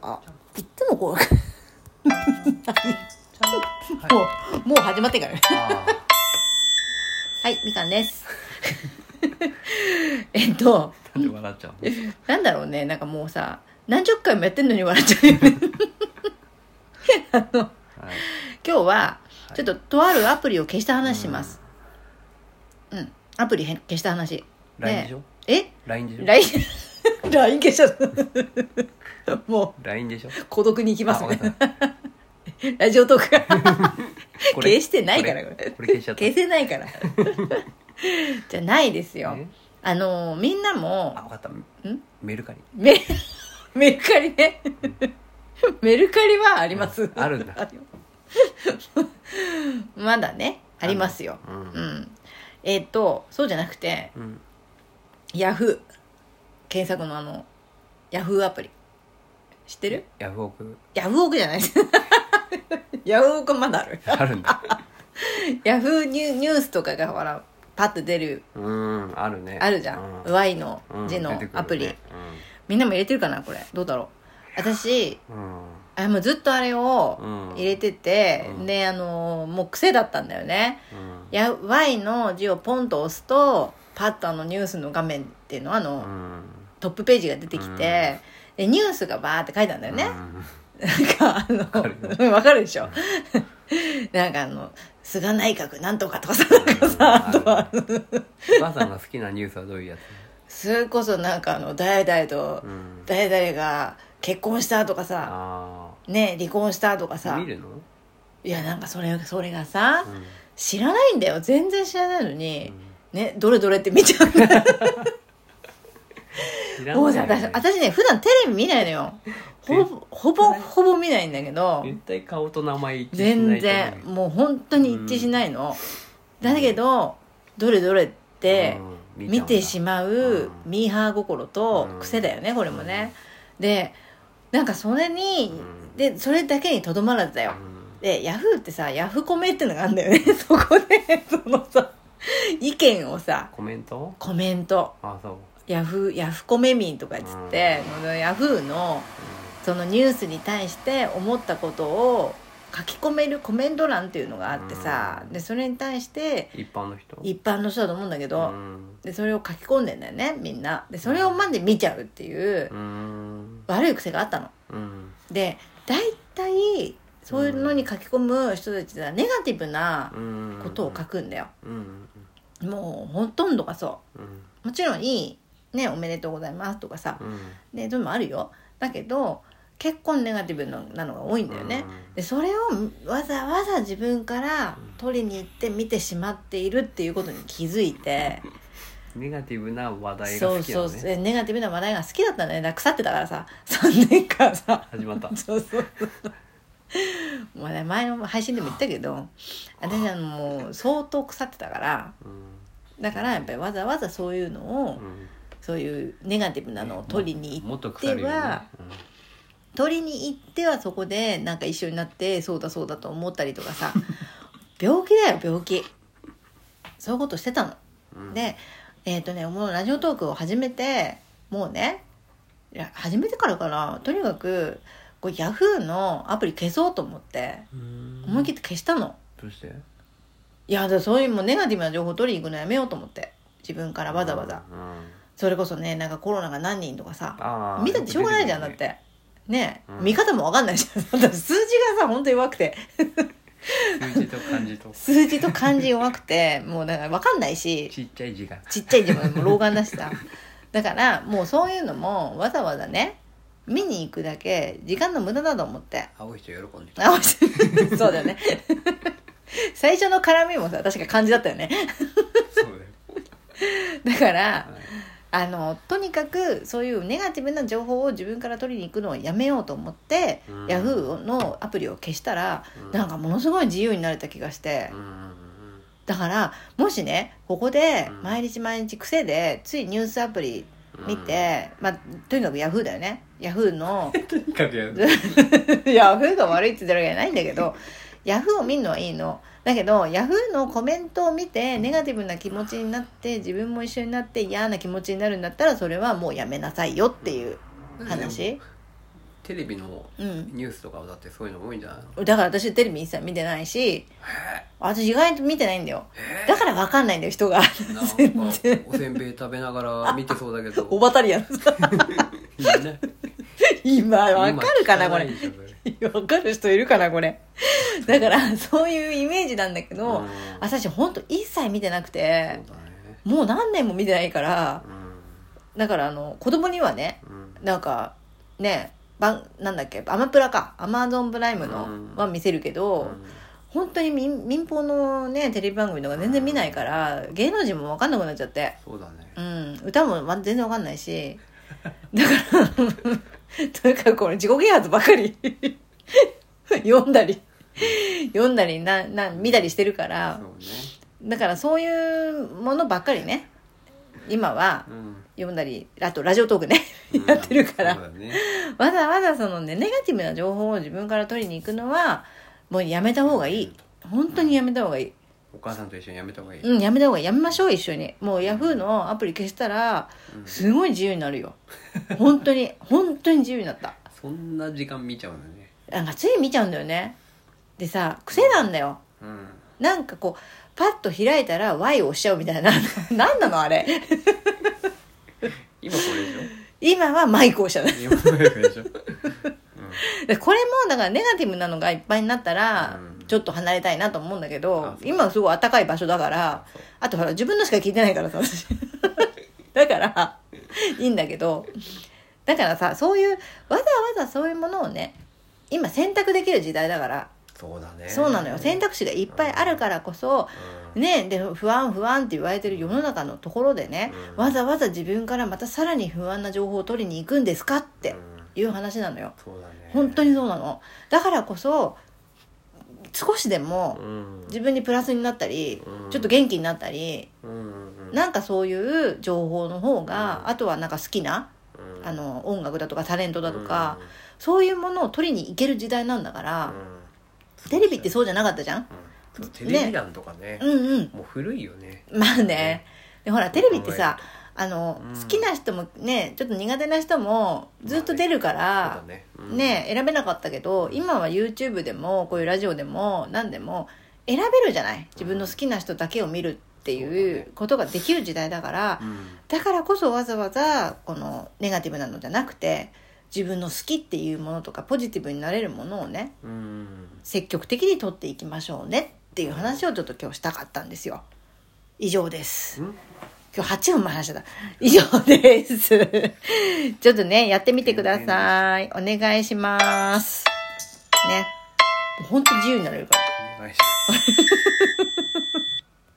とあいつもこう もうもう始まってから。はいみかんです。えっとーなんで笑っちゃうの？なんだろうね。なんかもうさ何十回もやってんのに笑っちゃうよね。あのはい。今日ははい。ちょっととあるアプリを消した話します。うん、アプリ消した話。LINE でしょ？え？LINE でしょ？LINE LINE 消しちゃった。も LINE でしょ？う孤独に行きますあわねかった。ラジオトークが。これ消してないから。ここれれこれ消しちゃった。消せないから。じゃないですよ。ねあのみんなもあ分かった。ん？メルカリ。メメルカリね。メルカリはあります。あるんだ。まだねありますよ。ううん。ん。えっ、とそうじゃなくてうん。ヤフー検索のあのヤフーアプリ。知ってる？ヤフオク。ヤフオクじゃない。ですヤフオクまだある。あるんだ。ヤフーニュニュースとかがほらパッと出る。うんあるね。あるじゃん、う Y のうん字の出てくるね。アプリ、みんなも入れてるかなこれ。どうだろう。私うん。あもうずっとあれをうん。入れてて、うん。であのもう癖だったんだよね。うん。や Y の字をポンと押すとパッとあのニュースの画面っていうのはあの、うんトップページが出てきて、でニュースがバーって書いてあるんだよね、なんかあのかるわかるでしょ。なんかあの菅内閣なんとかとかさなんかさあとは。お母さんが好きなニュースはどういうやそれこそなんかあの誰々と誰々が結婚したとかさあね離婚したとかあさ。見るの？いやなんかそれそれがさうん。知らないんだよ。全然知らないのに、ねどれどれって見ちゃう。んだよもうさ私私ね普段テレビ見ないのよ。ほぼほぼほぼ見ないんだけど。絶対顔と名前一致しない全然もう本当に一致しないの、だけどどれどれってうん。見てしまううんミーハー心とうん。癖だよねこれもね。でなんかそれにうん。でそれだけにとどまらずだよ。うん。でヤフーってさヤフコメってのがあるんだよね。そこでそのさ意見をさコメント？コメント。あそうヤフーヤフコメ民とかっつって、ヤフーのそのニュースに対して思ったことを書き込めるコメント欄っていうのがあってさ、うん。でそれに対して一般の人？一般の人だと思うんだけど、うん。でそれを書き込んでんだよねみんな。でそれをまで見ちゃうっていううん。悪い癖があったの。うん。で大体そういうのに書き込む人たちはネガティブなうん。ことを書くんだよ。うん。もうほとんどがそう。ん。うもちろんいいねおめでとうございますとかさ。うん。でそういうのもあるよ。だけど結構ネガティブななのが多いんだよね、でそれをわざわざ自分から取りに行って見てしまっているっていうことに気づいて、ネガティブな話題がそうそう好きなのね。そうネガティブな話題が好きだったんだよね腐ってたからさ。3年間さ。始まった。そうそうそう。もうね前の配信でも言ったけど私あのもう相当腐ってたから。うん。だからやっぱりわざわざそういうのを、うんそういうネガティブなのを取りにも行っては、取りに行ってはそこでなんか一緒になってそうだそうだと思ったりとかさ 病気だよ病気。そういうことしてたの。うんでえっ、とねもうラジオトークを始めてもうねいや始めてからかな。とにかくこうヤフーのアプリ消そうと思ってうん。思い切って消したの。どうして？いやそういうもうネガティブな情報取りに行くのやめようと思って自分からわざわざ。うんそれこそねなんかコロナが何人とかさ見たってしょうがないじゃんだって。てね、うん。見方も分かんないじゃん。数字がさ本当に弱くて。数字と漢字と。数字と漢字弱くてもうだから分かんないしちっちゃい字が。ちっちゃい字ももう老眼だしさ。だからもうそういうのもわざわざね見に行くだけ時間の無駄だと思って。青い人喜んでる。あ そうだよね。最初の絡みもさ確か漢字だったよね。そうだよ。だからはいあのとにかくそういうネガティブな情報を自分から取りに行くのをやめようと思って、うん。ヤフーのアプリを消したら、うん。なんかものすごい自由になれた気がして、うんだからもしねここでうん。毎日毎日癖でついニュースアプリ見て、まあとにかくヤフーだよね。ヤフーの とにかくやる。ヤフーが悪いって言ってるわけじゃないんだけどヤフーを見るのはいいの。だけどヤフーのコメントを見てネガティブな気持ちになって自分も一緒になって嫌な気持ちになるんだったらそれはもうやめなさいよっていう話。テテレビのうん。ニュースとかはだってそういうの多いんじゃないの？だから私テレビ一切見てないし私意外と見てないんだよ。だから分かんないんだよ人が。なんか おせんべい食べながら見てそうだけど。おばたりやん。いいね。今分かるかなこれ 今聞かる人いるかなこれ。だからそういうイメージなんだけど、うん。私本当一切見てなくそてね。もう何年も見てないからうだからあの子供にはねんうん。なんかねばなんだっけアマプラか。アマゾンプライムのうん。は見せるけど、本当に民民放のねテレビ番組とか全然見ないから芸能人も分かんなくなっちゃって。そうだね。うん。歌もま全然分かんないし。だから とにかくこの自己啓発ばかり。読んだり。読んだりなな見たりしてるから。ね。だからそういうものばっかりね。今はうん。読んだりあとラジオトークね。やってるから。そうだね。わざわざそのねネガティブな情報を自分から取りに行くのはもうやめた方がいい。本当にやめた方がいいお母さんと一緒にやめた方がいい？うんやめた方がいい。やめましょう一緒に。もうヤフーのアプリ消したらすごい自由になるよ。本当に。本当に自由になった。そんな時間見ちゃうのね。なんかつい見ちゃうんだよね。でさ癖なんだよ。うん。なんかこうパッと開いたら Y を押しちゃうみたいな。何なのあれ。今これでしょ？今はマイクを押しちゃう。今これでしょ？でこれもだからネガティブなのがいっぱいになったらうんちょっと離れたいなと思うんだけあど今はすごい暖かい場所だからあとほら自分のしか聞いてないからさ私。だからいいんだけどだからさそういうわざわざそういうものをね今選択できる時代だからそうだね。そうなのよ。選択肢がいっぱいあるからこそうん。ねで不安不安って言われてる世の中のところでねうん。わざわざ自分からまたさらに不安な情報を取りに行くんですかってうん。いう話なのよ。ね。本当にそうなの。だからこそ少しでもうん。自分にプラスになったりうん。ちょっと元気になったりうなんかそういう情報の方がうん。あとはなんか好きなうん。あの音楽だとかタレントだとかうん。そういうものを取りに行ける時代なんだからうん。テレビってそうじゃなかったじゃん？テレビ欄とかね。うんうん。もう古いよね。まあね。でほらテレビってさあのうん。好きな人もねちょっと苦手な人もずっと出るからだね。うん。ね選べなかったけど今は YouTube でもこういうラジオでも何でも選べるじゃない？自分の好きな人だけを見るっていうことができる時代だからうん。だからこそわざわざこのネガティブなのじゃなくて自分の好きっていうものとかポジティブになれるものをねうん。積極的に取っていきましょうねっていう話をちょっと今日したかったんですよ以上です。うん？今日8分も話した。以上です。ちょっとねやってみてください。お願いします。ね。本当自由になれるから。お願いします